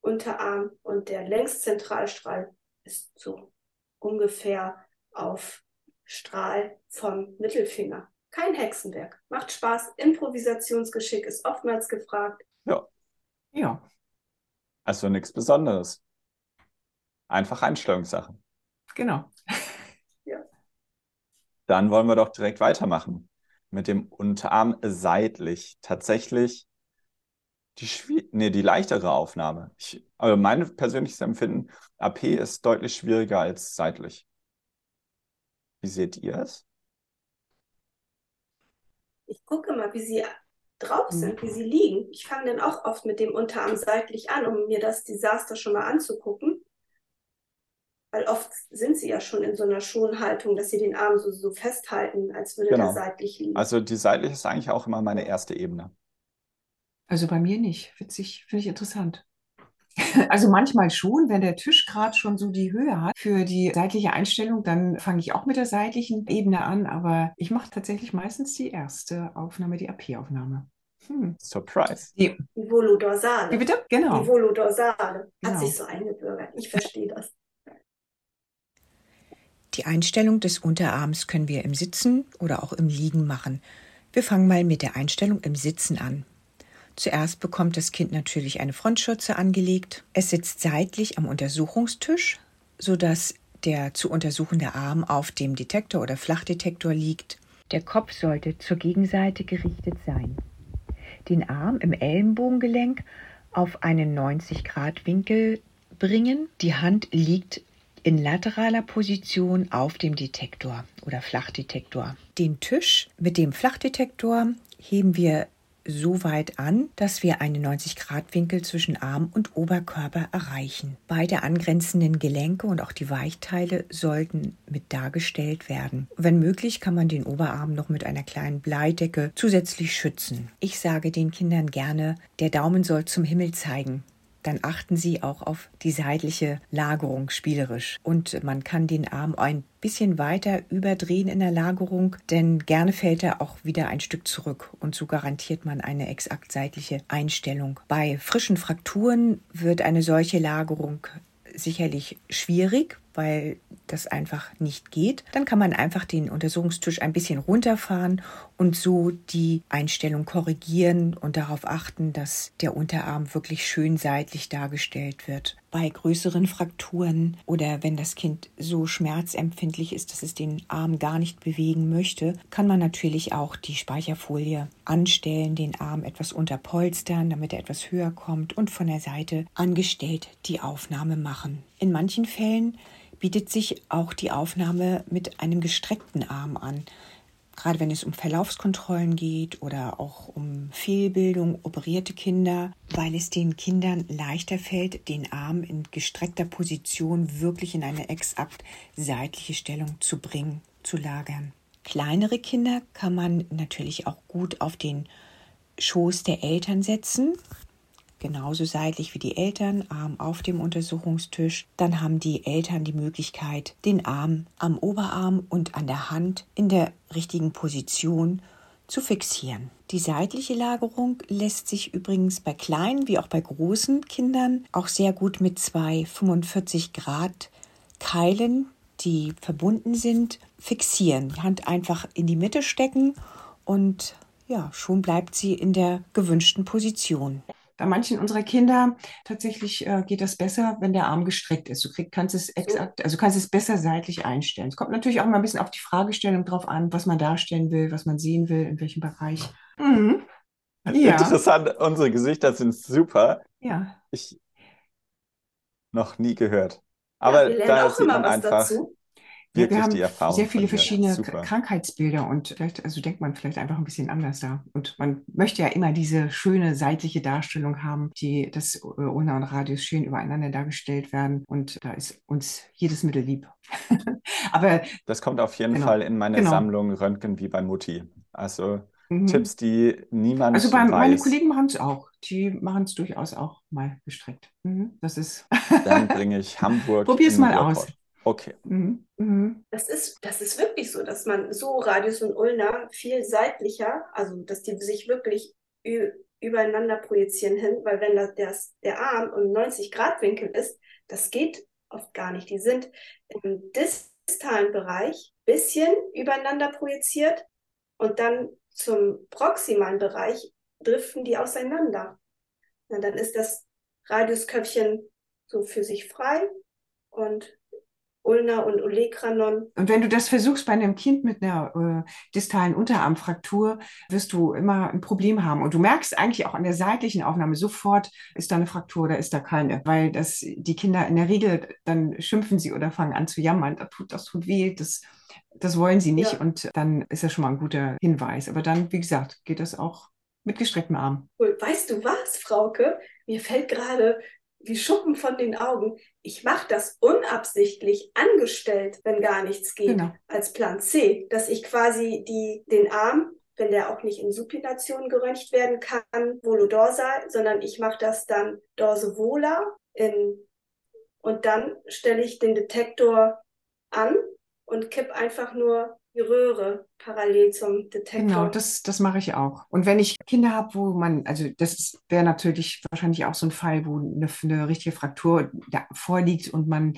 Speaker 3: Unterarm und der Längszentralstrahl ist so ungefähr auf Strahl vom Mittelfinger. Kein Hexenwerk. Macht Spaß. Improvisationsgeschick ist oftmals gefragt.
Speaker 4: Ja.
Speaker 1: Also nichts Besonderes. Einfach Einstellungssache.
Speaker 4: Genau. *laughs*
Speaker 1: Dann wollen wir doch direkt weitermachen mit dem Unterarm seitlich. Tatsächlich die, nee, die leichtere Aufnahme. Ich, also mein persönliches Empfinden, AP ist deutlich schwieriger als seitlich. Wie seht ihr es?
Speaker 3: Ich gucke mal, wie sie drauf
Speaker 4: Mhm.
Speaker 3: sind, wie sie liegen. Ich fange dann auch oft mit dem Unterarm seitlich an, um mir das Desaster schon mal anzugucken. Weil oft sind sie ja schon in so einer Schonhaltung, dass sie den Arm so, so festhalten, als würde
Speaker 1: Genau.
Speaker 3: der seitlich liegen.
Speaker 1: Also die seitliche ist eigentlich auch immer meine erste Ebene.
Speaker 4: Also bei mir nicht. Witzig, finde ich interessant. *laughs* Also manchmal schon, wenn der Tisch gerade schon so die Höhe hat für die seitliche Einstellung, dann fange ich auch mit der seitlichen Ebene an, aber ich mache tatsächlich meistens die erste Aufnahme, die AP-Aufnahme. Hm.
Speaker 1: Surprise.
Speaker 4: Die,
Speaker 3: Die Volodorsale.
Speaker 4: wie bitte?
Speaker 3: Die
Speaker 4: Genau.
Speaker 3: Volodorsale. Hat
Speaker 4: Genau.
Speaker 3: sich so eingebürgert. Ich verstehe das.
Speaker 5: Die Einstellung des Unterarms können wir im Sitzen oder auch im Liegen machen. Wir fangen mal mit der Einstellung im Sitzen an. Zuerst bekommt das Kind natürlich eine Frontschürze angelegt. Es sitzt seitlich am Untersuchungstisch, sodass der zu untersuchende Arm auf dem Detektor oder Flachdetektor liegt. Der Kopf sollte zur Gegenseite gerichtet sein. Den Arm im Ellenbogengelenk auf einen 90 Grad Winkel bringen. Die Hand liegt in lateraler Position auf dem Detektor oder Flachdetektor. Den Tisch mit dem Flachdetektor heben wir
Speaker 4: so weit an, dass wir einen 90-Grad-Winkel zwischen Arm und Oberkörper erreichen. Beide angrenzenden Gelenke und auch die Weichteile sollten mit dargestellt werden. Wenn möglich, kann man den Oberarm noch mit einer kleinen Bleidecke zusätzlich schützen. Ich sage den Kindern gerne, der Daumen soll zum Himmel zeigen dann achten Sie auch auf die seitliche Lagerung spielerisch. Und man kann den Arm ein bisschen weiter überdrehen in der Lagerung, denn gerne fällt er auch wieder ein Stück zurück und so garantiert man eine exakt seitliche Einstellung. Bei frischen Frakturen wird eine solche Lagerung sicherlich schwierig, weil das einfach nicht geht. Dann kann man einfach den Untersuchungstisch ein bisschen runterfahren und so die Einstellung korrigieren und darauf achten, dass der Unterarm wirklich schön seitlich dargestellt wird. Bei größeren Frakturen oder wenn das Kind so schmerzempfindlich ist, dass es den Arm gar nicht bewegen möchte, kann man natürlich auch die Speicherfolie anstellen, den Arm etwas unterpolstern, damit er etwas höher kommt und von der Seite angestellt die Aufnahme machen. In manchen Fällen bietet sich auch die Aufnahme mit einem gestreckten Arm an. Gerade wenn es um Verlaufskontrollen geht oder auch um Fehlbildung, operierte Kinder, weil es den Kindern leichter fällt, den Arm in gestreckter Position wirklich in eine exakt seitliche Stellung zu bringen, zu lagern. Kleinere Kinder kann man natürlich auch gut auf den Schoß der Eltern setzen genauso seitlich wie die Eltern, Arm auf dem Untersuchungstisch. Dann haben die Eltern die Möglichkeit, den Arm am Oberarm und an der Hand in der richtigen Position zu fixieren. Die seitliche Lagerung lässt sich übrigens bei kleinen wie auch bei großen Kindern auch sehr gut mit zwei 45 Grad Keilen, die verbunden sind, fixieren. Die Hand einfach in die Mitte stecken und ja, schon bleibt sie in der gewünschten Position.
Speaker 6: Bei manchen unserer Kinder tatsächlich äh, geht das besser, wenn der Arm gestreckt ist. Du krieg, kannst es exakt, also kannst es besser seitlich einstellen. Es kommt natürlich auch mal ein bisschen auf die Fragestellung drauf an, was man darstellen will, was man sehen will, in welchem Bereich. Mhm.
Speaker 1: Ja. Interessant, unsere Gesichter sind super.
Speaker 6: Ja.
Speaker 1: Ich noch nie gehört. Aber
Speaker 3: ja,
Speaker 1: da sieht man einfach. Dazu
Speaker 6: wirklich wir haben die Erfahrung. Sehr viele verschiedene Super. Krankheitsbilder und vielleicht, also denkt man vielleicht einfach ein bisschen anders da. Und man möchte ja immer diese schöne seitliche Darstellung haben, die das Ulna und Radius schön übereinander dargestellt werden. Und da ist uns jedes Mittel lieb. *laughs*
Speaker 1: Aber das kommt auf jeden genau, Fall in meine genau. Sammlung Röntgen wie bei Mutti. Also mhm. Tipps, die niemand
Speaker 6: Also bei, weiß. meine Kollegen machen es auch. Die machen es durchaus auch mal gestreckt. Mhm. Das ist.
Speaker 1: Dann bringe ich Hamburg. *laughs*
Speaker 6: Probier's mal aus.
Speaker 1: Okay. Mhm.
Speaker 3: Mhm. Das, ist, das ist wirklich so, dass man so Radius und Ulna viel seitlicher, also dass die sich wirklich übereinander projizieren hin, weil wenn das, der Arm im 90-Grad-Winkel ist, das geht oft gar nicht. Die sind im distalen Bereich bisschen übereinander projiziert und dann zum proximalen Bereich driften die auseinander. Und dann ist das Radiusköpfchen so für sich frei und Ulna und Olekranon.
Speaker 6: Und wenn du das versuchst bei einem Kind mit einer äh, distalen Unterarmfraktur, wirst du immer ein Problem haben. Und du merkst eigentlich auch an der seitlichen Aufnahme sofort, ist da eine Fraktur oder ist da keine. Weil das die Kinder in der Regel, dann schimpfen sie oder fangen an zu jammern. Das tut, das tut weh, das, das wollen sie nicht. Ja. Und dann ist das schon mal ein guter Hinweis. Aber dann, wie gesagt, geht das auch mit gestrecktem Arm.
Speaker 3: Cool. Weißt du was, Frauke? Mir fällt gerade wie Schuppen von den Augen. Ich mache das unabsichtlich angestellt, wenn gar nichts geht, genau. als Plan C, dass ich quasi die, den Arm, wenn der auch nicht in Supination geröntgt werden kann, volodorsal, sondern ich mache das dann dorsovola in, und dann stelle ich den Detektor an und kipp einfach nur die Röhre parallel zum Detektor.
Speaker 6: Genau, das, das mache ich auch. Und wenn ich Kinder habe, wo man, also das wäre natürlich wahrscheinlich auch so ein Fall, wo eine, eine richtige Fraktur vorliegt und man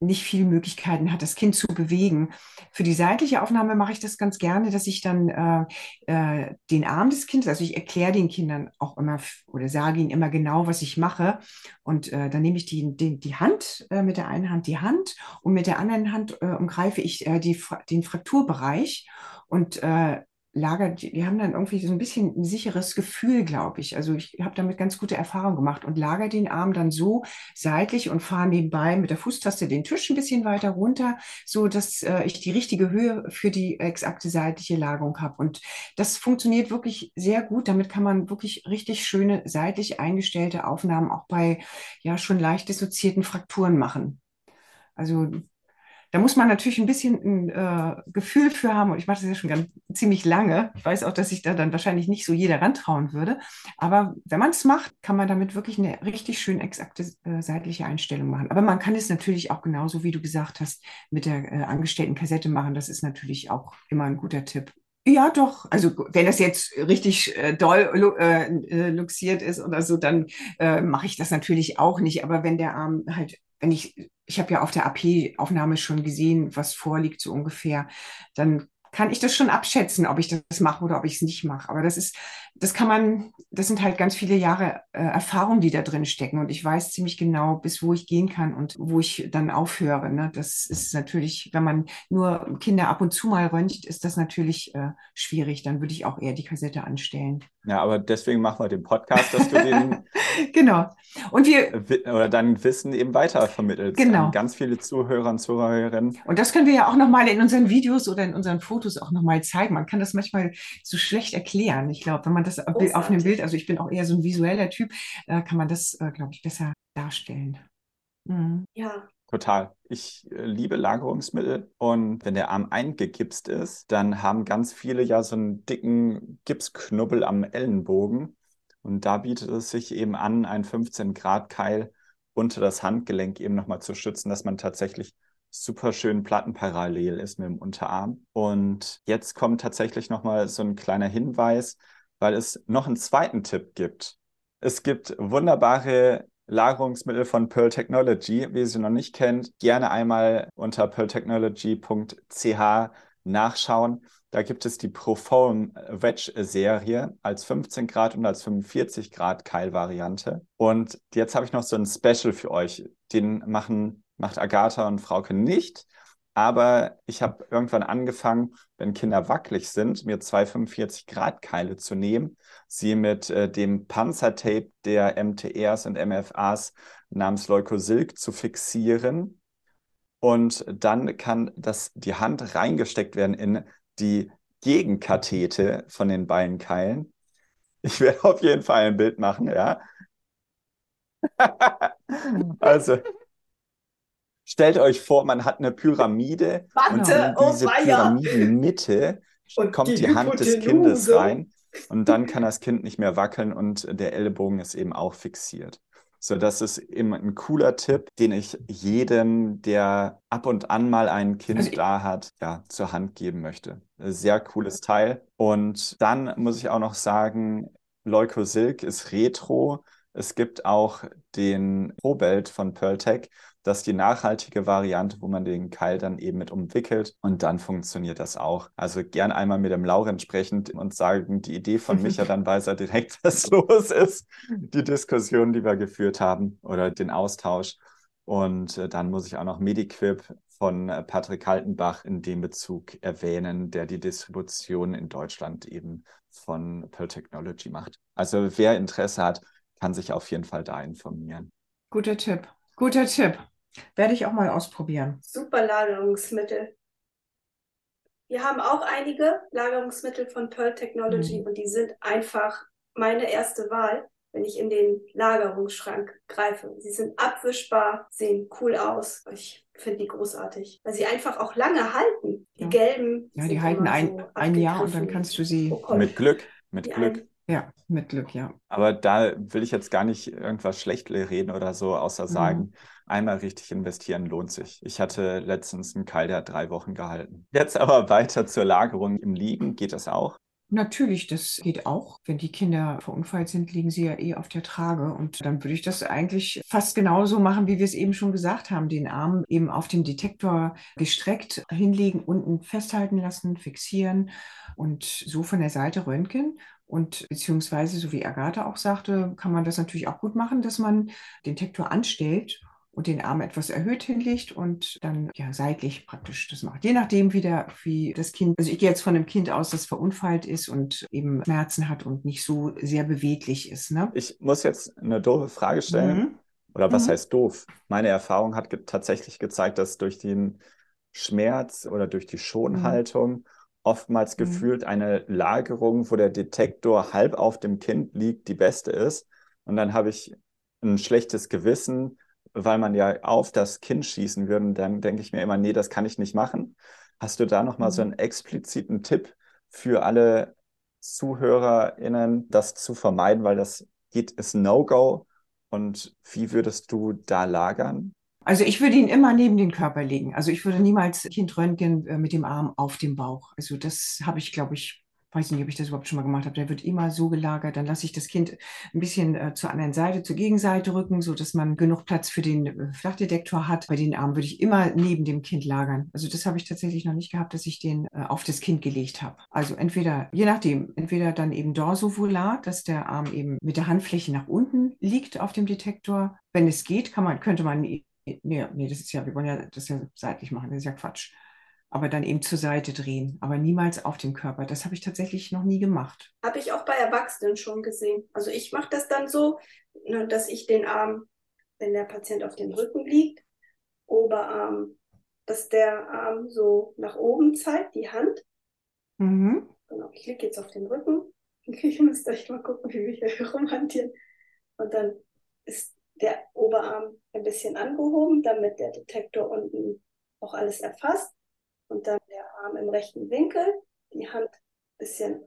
Speaker 6: nicht viele Möglichkeiten hat, das Kind zu bewegen. Für die seitliche Aufnahme mache ich das ganz gerne, dass ich dann äh, äh, den Arm des Kindes, also ich erkläre den Kindern auch immer oder sage ihnen immer genau, was ich mache. Und äh, dann nehme ich die, die, die Hand, äh, mit der einen Hand die Hand und mit der anderen Hand äh, umgreife ich äh, die, den Frakturbereich und
Speaker 4: lagert, die haben dann irgendwie so ein bisschen ein sicheres Gefühl, glaube ich. Also ich habe damit ganz gute Erfahrungen gemacht und lagere den Arm dann so seitlich und fahre nebenbei mit der Fußtaste den Tisch ein bisschen weiter runter, so dass äh, ich die richtige Höhe für die exakte seitliche Lagerung habe. Und das funktioniert wirklich sehr gut. Damit kann man wirklich richtig schöne seitlich eingestellte Aufnahmen auch bei ja schon leicht dissoziierten Frakturen machen. Also da muss man natürlich ein bisschen ein äh, Gefühl für haben. Und ich mache das ja schon ganz, ziemlich lange. Ich weiß auch, dass sich da dann wahrscheinlich nicht so jeder rantrauen würde. Aber wenn man es macht, kann man damit wirklich eine richtig schön exakte äh, seitliche Einstellung machen. Aber man kann es natürlich auch genauso, wie du gesagt hast, mit der äh, angestellten Kassette machen. Das ist natürlich auch immer ein guter Tipp. Ja, doch. Also wenn das jetzt richtig äh, doll äh, äh, luxiert ist oder so, dann äh, mache ich das natürlich auch nicht. Aber wenn der Arm halt wenn ich, ich habe ja auf der AP-Aufnahme schon gesehen, was vorliegt so ungefähr, dann kann ich das schon abschätzen, ob ich das mache oder ob ich es nicht mache. Aber das ist, das kann man, das sind halt ganz viele Jahre äh, Erfahrung, die da drin stecken. Und ich weiß ziemlich genau, bis wo ich gehen kann und wo ich dann aufhöre. Ne? Das ist natürlich, wenn man nur Kinder ab und zu mal röntgt, ist das natürlich äh, schwierig. Dann würde ich auch eher die Kassette anstellen.
Speaker 1: Ja, aber deswegen machen wir den Podcast, dass du den *laughs*
Speaker 4: genau. Und wir
Speaker 1: oder dein Wissen eben weitervermittelst
Speaker 4: genau.
Speaker 1: an ganz viele Zuhörer und Zuhörerinnen.
Speaker 4: Und das können wir ja auch nochmal in unseren Videos oder in unseren Fotos auch nochmal zeigen. Man kann das manchmal so schlecht erklären. Ich glaube, wenn man das Großartig. auf einem Bild, also ich bin auch eher so ein visueller Typ, äh, kann man das, äh, glaube ich, besser darstellen.
Speaker 3: Mhm. Ja,
Speaker 1: Total. Ich äh, liebe Lagerungsmittel und wenn der Arm eingegipst ist, dann haben ganz viele ja so einen dicken Gipsknubbel am Ellenbogen und da bietet es sich eben an, ein 15 Grad Keil unter das Handgelenk eben nochmal zu schützen, dass man tatsächlich super schön plattenparallel ist mit dem Unterarm. Und jetzt kommt tatsächlich nochmal so ein kleiner Hinweis, weil es noch einen zweiten Tipp gibt. Es gibt wunderbare Lagerungsmittel von Pearl Technology. Wie ihr sie noch nicht kennt, gerne einmal unter pearltechnology.ch nachschauen. Da gibt es die Profoam Wedge Serie als 15 Grad und als 45 Grad Keilvariante. Und jetzt habe ich noch so ein Special für euch. Den machen, macht Agatha und Frauke nicht. Aber ich habe irgendwann angefangen, wenn Kinder wackelig sind, mir zwei 45-Grad-Keile zu nehmen, sie mit äh, dem Panzertape der MTRs und MFAs namens Leukosilk zu fixieren. Und dann kann das, die Hand reingesteckt werden in die Gegenkathete von den beiden Keilen. Ich werde *laughs* auf jeden Fall ein Bild machen, ja. *laughs* also, Stellt euch vor, man hat eine Pyramide
Speaker 3: Warte,
Speaker 1: und in
Speaker 3: oh
Speaker 1: diese
Speaker 3: weia.
Speaker 1: Pyramidenmitte *laughs*
Speaker 3: Und
Speaker 1: kommt
Speaker 3: die
Speaker 1: die, Hand des Kindes rein und dann kann das Kind nicht mehr wackeln und der Ellbogen ist eben auch fixiert. So, das ist eben ein cooler Tipp, den ich jedem, der ab und an mal ein Kind
Speaker 4: Also
Speaker 1: da hat, ja, zur Hand geben möchte. Sehr cooles Teil. Und dann muss ich auch noch sagen, Leukosilk ist Retro. Es gibt auch den Probelt von Pearltech. Das ist die nachhaltige Variante, wo man den Keil dann eben mit umwickelt und dann funktioniert das auch. Also gern einmal mit dem Lauren sprechen und sagen, die Idee von *laughs* Micha, dann weiß er direkt, *laughs* was los ist. Die Diskussion, die wir geführt haben oder den Austausch. Und äh, dann muss ich auch noch Mediquip von äh, Patrick Kaltenbach in dem Bezug erwähnen, der die Distribution in Deutschland eben von Pearl Technology macht. Also wer Interesse hat, kann sich auf jeden Fall da informieren.
Speaker 4: Guter Tipp. Guter Tipp. Werde ich auch mal ausprobieren.
Speaker 3: Super Lagerungsmittel. Wir haben auch einige Lagerungsmittel von Pearl Technology
Speaker 4: Mhm.
Speaker 3: und die sind einfach meine erste Wahl, wenn ich in den Lagerungsschrank greife. Sie sind abwischbar, sehen cool aus. Ich finde die großartig, weil sie einfach auch lange halten. Die
Speaker 4: Ja.
Speaker 3: gelben
Speaker 4: Ja, die halten ein,
Speaker 3: so
Speaker 4: ein Jahr und dann kannst du sie.
Speaker 3: Oh.
Speaker 1: Mit Glück, mit
Speaker 3: Die
Speaker 1: Glück.
Speaker 3: ein-
Speaker 4: Ja, mit Glück, ja.
Speaker 1: Aber da will ich jetzt gar nicht irgendwas schlecht reden oder so, außer
Speaker 4: Mhm.
Speaker 1: sagen, einmal richtig investieren lohnt sich. Ich hatte letztens einen Keil, der hat drei Wochen gehalten. Jetzt aber *laughs* weiter zur Lagerung im Liegen. Geht das auch?
Speaker 4: Natürlich, das geht auch. Wenn die Kinder verunfallt sind, liegen sie ja eh auf der Trage. Und dann würde ich das eigentlich fast genauso machen, wie wir es eben schon gesagt haben. Den Arm eben auf dem Detektor gestreckt hinlegen, unten festhalten lassen, fixieren und so von der Seite röntgen. Und beziehungsweise, so wie Agatha auch sagte, kann man das natürlich auch gut machen, dass man den Detektor anstellt und den Arm etwas erhöht hinlegt und dann ja seitlich praktisch das macht. Je nachdem, wie, der, wie das Kind, also ich gehe jetzt von einem Kind aus, das verunfallt ist und eben Schmerzen hat und nicht so sehr beweglich ist. Ne?
Speaker 1: Ich muss jetzt eine doofe Frage stellen. Mhm. Oder was mhm. heißt doof? Meine Erfahrung hat ge tatsächlich gezeigt, dass durch den Schmerz oder durch die. Schonhaltung mhm. Oftmals gefühlt eine Lagerung, wo der Detektor halb auf dem Kind liegt, die beste ist. Und dann habe ich ein schlechtes Gewissen, weil man ja auf das Kind schießen würde. Und dann denke ich mir immer, nee, das kann ich nicht machen. Hast du da nochmal mhm. so einen expliziten Tipp für alle ZuhörerInnen, das zu vermeiden, weil das geht, ist No-Go. Und wie würdest du da lagern?
Speaker 4: Also ich würde ihn immer neben den Körper legen. Also ich würde niemals Kind röntgen äh, mit dem Arm auf dem Bauch. Also das habe ich, glaube ich, weiß nicht, ob ich das überhaupt schon mal gemacht habe, der wird immer so gelagert, dann lasse ich das Kind ein bisschen äh, zur anderen Seite, zur Gegenseite rücken, so dass man genug Platz für den äh, Flachdetektor hat. Bei den Armen würde ich immer neben dem Kind lagern. Also das habe ich tatsächlich noch nicht gehabt, dass ich den auf das Kind gelegt habe. Also entweder, je nachdem, entweder dann eben dorsovolar, dass der Arm eben mit der Handfläche nach unten liegt auf dem Detektor. Wenn es geht, kann man, könnte man, nee, nee, das ist ja, wir wollen ja das ja seitlich machen, das ist ja Quatsch aber dann eben zur Seite drehen, aber niemals auf dem Körper. Das habe ich tatsächlich noch nie gemacht.
Speaker 3: Habe ich auch bei Erwachsenen schon gesehen. Also ich mache das dann so, ne, dass ich den Arm, wenn der Patient auf dem Rücken liegt, Oberarm, dass der Arm so nach oben zeigt, die Hand. Mhm. Genau, ich liege jetzt auf dem Rücken. *laughs* Ich müsst euch mal gucken, wie wir hier rumhantieren. Und dann ist der Oberarm ein bisschen angehoben, damit der Detektor unten auch alles erfasst und dann der Arm im rechten Winkel, die Hand ein bisschen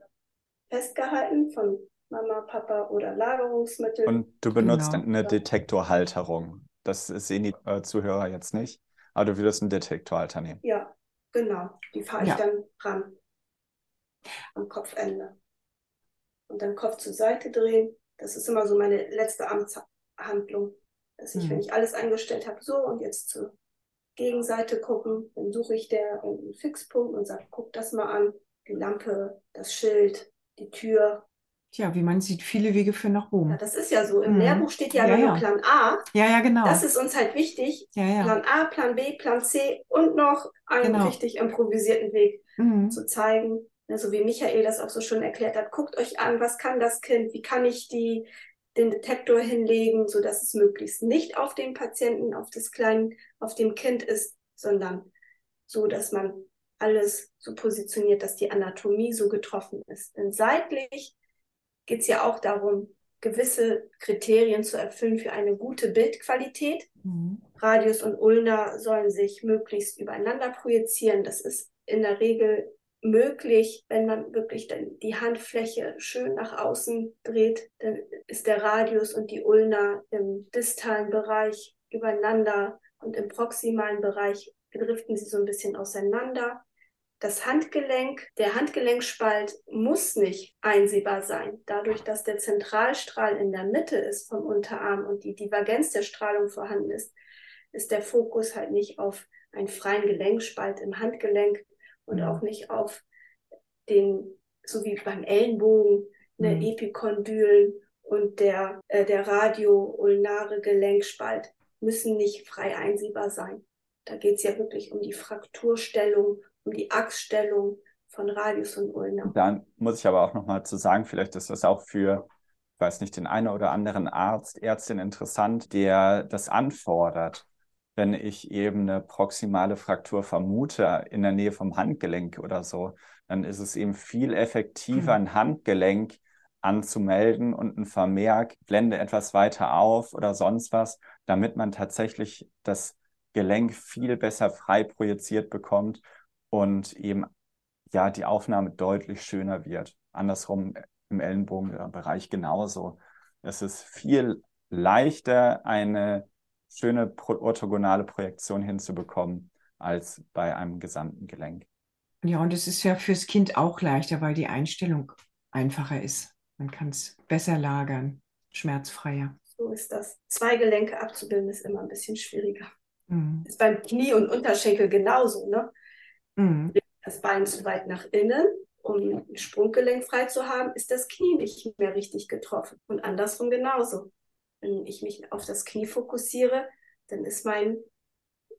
Speaker 3: festgehalten von Mama, Papa oder Lagerungsmittel.
Speaker 1: Und du benutzt genau. eine Detektorhalterung. Das sehen die äh, Zuhörer jetzt nicht, aber du würdest einen Detektorhalter nehmen.
Speaker 3: Ja, genau. Die fahre ich ja. dann ran am Kopfende. Und dann Kopf zur Seite drehen. Das ist immer so meine letzte Amtshandlung. Dass ich, mhm. wenn ich alles eingestellt habe, so und jetzt zu Gegenseite gucken, dann suche ich der einen Fixpunkt und sage, guck das mal an, die Lampe, das Schild, die Tür.
Speaker 4: Tja, wie man sieht, viele Wege führen nach Rom.
Speaker 3: Ja, das ist ja so. Im mhm. Lehrbuch steht ja, ja, ja. nur Plan A.
Speaker 4: Ja, ja, genau.
Speaker 3: Das ist uns halt wichtig. Ja, ja. Plan A, Plan B, Plan C und noch einen genau. richtig improvisierten Weg mhm. zu zeigen. So also wie Michael das auch so schön erklärt hat. Guckt euch an, was kann das Kind? Wie kann ich die den Detektor hinlegen, so dass es möglichst nicht auf den Patienten, auf das kleinen, auf dem Kind ist, sondern so, dass man alles so positioniert, dass die Anatomie so getroffen ist. Denn seitlich geht es ja auch darum, gewisse Kriterien zu erfüllen für eine gute Bildqualität. Mhm. Radius und Ulna sollen sich möglichst übereinander projizieren. Das ist in der Regel möglich, wenn man wirklich dann die Handfläche schön nach außen dreht, dann ist der Radius und die Ulna im distalen Bereich übereinander und im proximalen Bereich driften sie so ein bisschen auseinander. Das Handgelenk, der Handgelenkspalt muss nicht einsehbar sein. Dadurch, dass der Zentralstrahl in der Mitte ist vom Unterarm und die Divergenz der Strahlung vorhanden ist, ist der Fokus halt nicht auf einen freien Gelenkspalt im Handgelenk, und mhm. auch nicht auf den, so wie beim Ellenbogen, ne, mhm. Epikondylen und der, äh, der radioulnare Gelenkspalt müssen nicht frei einsehbar sein. Da geht es ja wirklich um die Frakturstellung, um die Achsstellung von Radius und Ulna.
Speaker 1: Dann muss ich aber auch nochmal zu sagen, vielleicht ist das auch für, ich weiß nicht, den einen oder anderen Arzt, Ärztin interessant, der das anfordert wenn ich eben eine proximale Fraktur vermute in der Nähe vom Handgelenk oder so, dann ist es eben viel effektiver, mhm. ein Handgelenk anzumelden und ein Vermerk, blende etwas weiter auf oder sonst was, damit man tatsächlich das Gelenk viel besser frei projiziert bekommt und eben ja die Aufnahme deutlich schöner wird. Andersrum im Ellenbogenbereich genauso. Es ist viel leichter, eine schöne orthogonale Projektion hinzubekommen als bei einem gesamten Gelenk.
Speaker 4: Ja, und es ist ja fürs Kind auch leichter, weil die Einstellung einfacher ist. Man kann es besser lagern, schmerzfreier.
Speaker 3: So ist das. Zwei Gelenke abzubilden ist immer ein bisschen schwieriger. Mhm. Ist beim Knie und Unterschenkel genauso, ne? Mhm. Das Bein zu weit nach innen, um ein Sprunggelenk frei zu haben, ist das Knie nicht mehr richtig getroffen. Und andersrum genauso wenn ich mich auf das Knie fokussiere, dann ist mein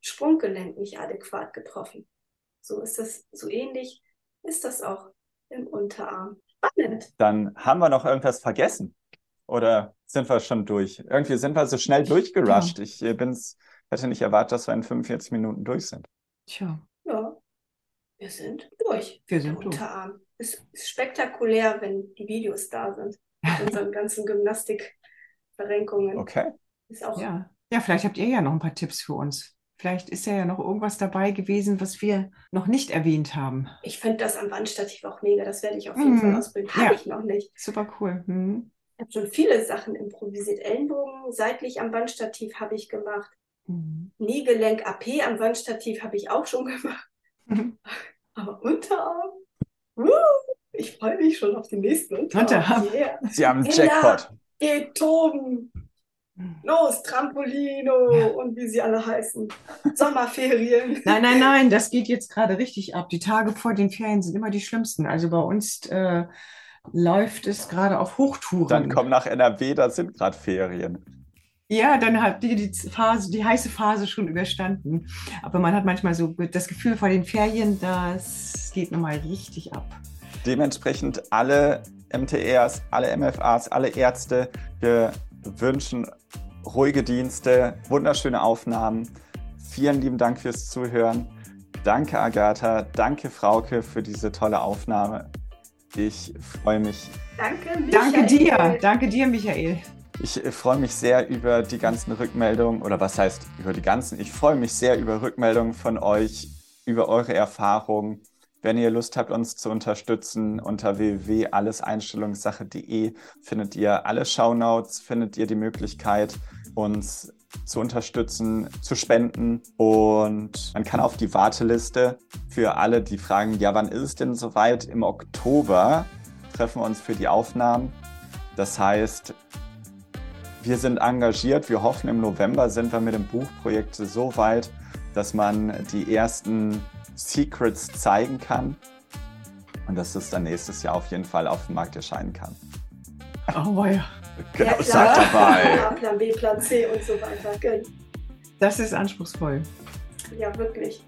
Speaker 3: Sprunggelenk nicht adäquat getroffen. So ist das, so ähnlich ist das auch im Unterarm. Spannend.
Speaker 1: Dann haben wir noch irgendwas vergessen. Oder sind wir schon durch? Irgendwie sind wir so schnell durchgerusht. Ja. Ich äh, bin's, hätte nicht erwartet, dass wir in 45 Minuten durch sind.
Speaker 3: Tja. Ja, wir sind durch.
Speaker 4: Wir sind
Speaker 3: durch. Unterarm. Es ist spektakulär, wenn die Videos da sind. Mit *laughs* unseren ganzen Gymnastikverrenkungen.
Speaker 1: Okay.
Speaker 3: Ist auch
Speaker 4: ja. ja, vielleicht habt ihr ja noch ein paar Tipps für uns. Vielleicht ist ja noch irgendwas dabei gewesen, was wir noch nicht erwähnt haben.
Speaker 3: Ich finde das am Wandstativ auch mega. Das werde ich auf jeden mhm. Fall ausprobieren. Habe ja. ich noch nicht.
Speaker 4: Super cool. Mhm.
Speaker 3: Ich habe schon viele Sachen improvisiert. Ellenbogen seitlich am Wandstativ habe ich gemacht. Mhm. Kniegelenk AP am Wandstativ habe ich auch schon *laughs* gemacht. Mhm. Aber Unterarm? Uh, ich freue mich schon auf den nächsten Unterarm. Unterarm.
Speaker 1: Yeah. Sie haben einen Jackpot.
Speaker 3: Geht toben. Los, Trampolino und wie sie alle heißen. Sommerferien. *laughs*
Speaker 4: Nein, nein, nein, das geht jetzt gerade richtig ab. Die Tage vor den Ferien sind immer die schlimmsten. Also bei uns äh, läuft es gerade auf Hochtouren.
Speaker 1: Dann komm nach NRW, da sind gerade Ferien.
Speaker 4: Ja, dann hat die, die Phase, die heiße Phase schon überstanden. Aber man hat manchmal so das Gefühl vor den Ferien, das geht nochmal richtig ab.
Speaker 1: Dementsprechend alle MTRs, alle MFAs, alle Ärzte, wir wünschen ruhige Dienste, wunderschöne Aufnahmen. Vielen lieben Dank fürs Zuhören. Danke, Agatha. Danke, Frauke, für diese tolle Aufnahme. Ich freue mich.
Speaker 3: Danke, Michael.
Speaker 4: Danke dir. Danke dir, Michael.
Speaker 1: Ich freue mich sehr über die ganzen Rückmeldungen oder was heißt über die ganzen? Ich freue mich sehr über Rückmeldungen von euch, über eure Erfahrungen. Wenn ihr Lust habt, uns zu unterstützen, unter www.alleseinstellungssache.de findet ihr alle Shownotes, findet ihr die Möglichkeit, uns zu unterstützen, zu spenden. Und man kann auf die Warteliste für alle, die fragen, ja, wann ist es denn soweit? Im Oktober treffen wir uns für die Aufnahmen. Das heißt, wir sind engagiert. Wir hoffen, im November sind wir mit dem Buchprojekt so weit, dass man die ersten Secrets zeigen kann und dass es dann nächstes Jahr auf jeden Fall auf dem Markt erscheinen kann.
Speaker 4: Oh ja.
Speaker 1: Genau, ja, sag dabei.
Speaker 3: A, Plan B, Plan C und so weiter. Genau.
Speaker 4: Das ist anspruchsvoll.
Speaker 3: Ja, wirklich.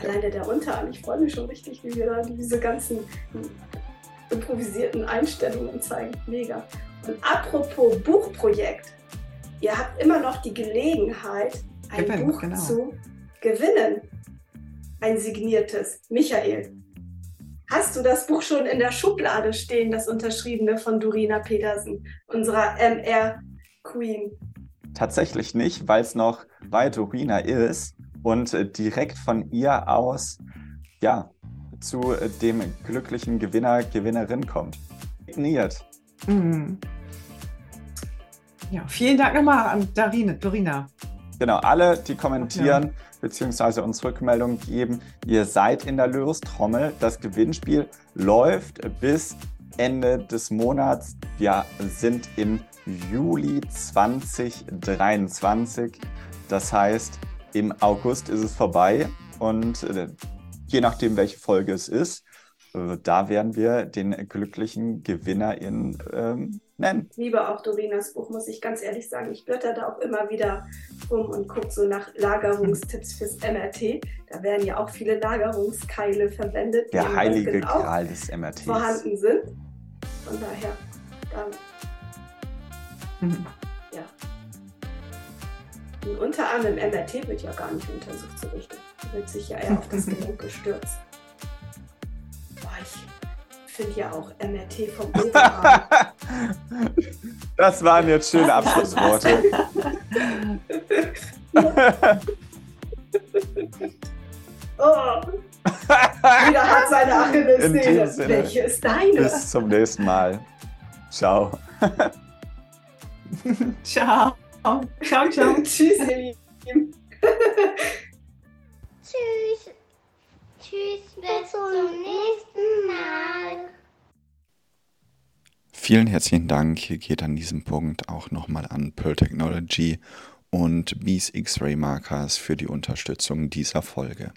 Speaker 3: Alleine der Unterarm, ich freue mich schon richtig, wie wir da diese ganzen improvisierten Einstellungen zeigen. Mega. Und apropos Buchprojekt, ihr habt immer noch die Gelegenheit, ein Gewinnen, Buch genau. zu gewinnen ein signiertes. Michael, hast du das Buch schon in der Schublade stehen, das unterschriebene von Dorina Petersen, unserer MR Queen?
Speaker 1: Tatsächlich nicht, weil es noch bei Dorina ist und äh, direkt von ihr aus ja, zu äh, dem glücklichen Gewinner, Gewinnerin kommt. Signiert. Mhm.
Speaker 4: Ja, vielen Dank nochmal an Darine, Dorina.
Speaker 1: Genau, alle, die kommentieren, ja beziehungsweise uns Rückmeldungen geben. Ihr seid in der Löstrommel. Das Gewinnspiel läuft bis Ende des Monats. Wir sind im Juli 2023. Das heißt, im August ist es vorbei und äh, je nachdem, welche Folge es ist, äh, da werden wir den glücklichen Gewinner in ähm, nennen.
Speaker 3: Ich liebe auch Dorinas Buch, muss ich ganz ehrlich sagen. Ich blätter da auch immer wieder rum und gucke so nach Lagerungstipps fürs MRT. Da werden ja auch viele Lagerungskeile verwendet,
Speaker 1: Der heilige Gral des MRTs
Speaker 3: vorhanden sind. Von daher, da, mhm. ja. Ein Unterarm im MRT wird ja gar nicht untersucht so richtig. Wird sich ja eher auf das *laughs* Gelenk gestürzt finde ja auch MRT vom *laughs* Oberarm.
Speaker 1: das waren jetzt schöne Abschlussworte. *laughs*
Speaker 3: oh. Jeder hat seine Achillessehne. Welche ist deine?
Speaker 1: Bis zum nächsten Mal. Ciao. *laughs*
Speaker 4: ciao. Ciao, ciao.
Speaker 3: Tschüss, ihr Lieben.
Speaker 2: Tschüss. Tschüss, bis zum nächsten Mal.
Speaker 1: Vielen herzlichen Dank. Hier geht an diesem Punkt auch nochmal an Pearl Technology und Bees X-Ray Markers für die Unterstützung dieser Folge.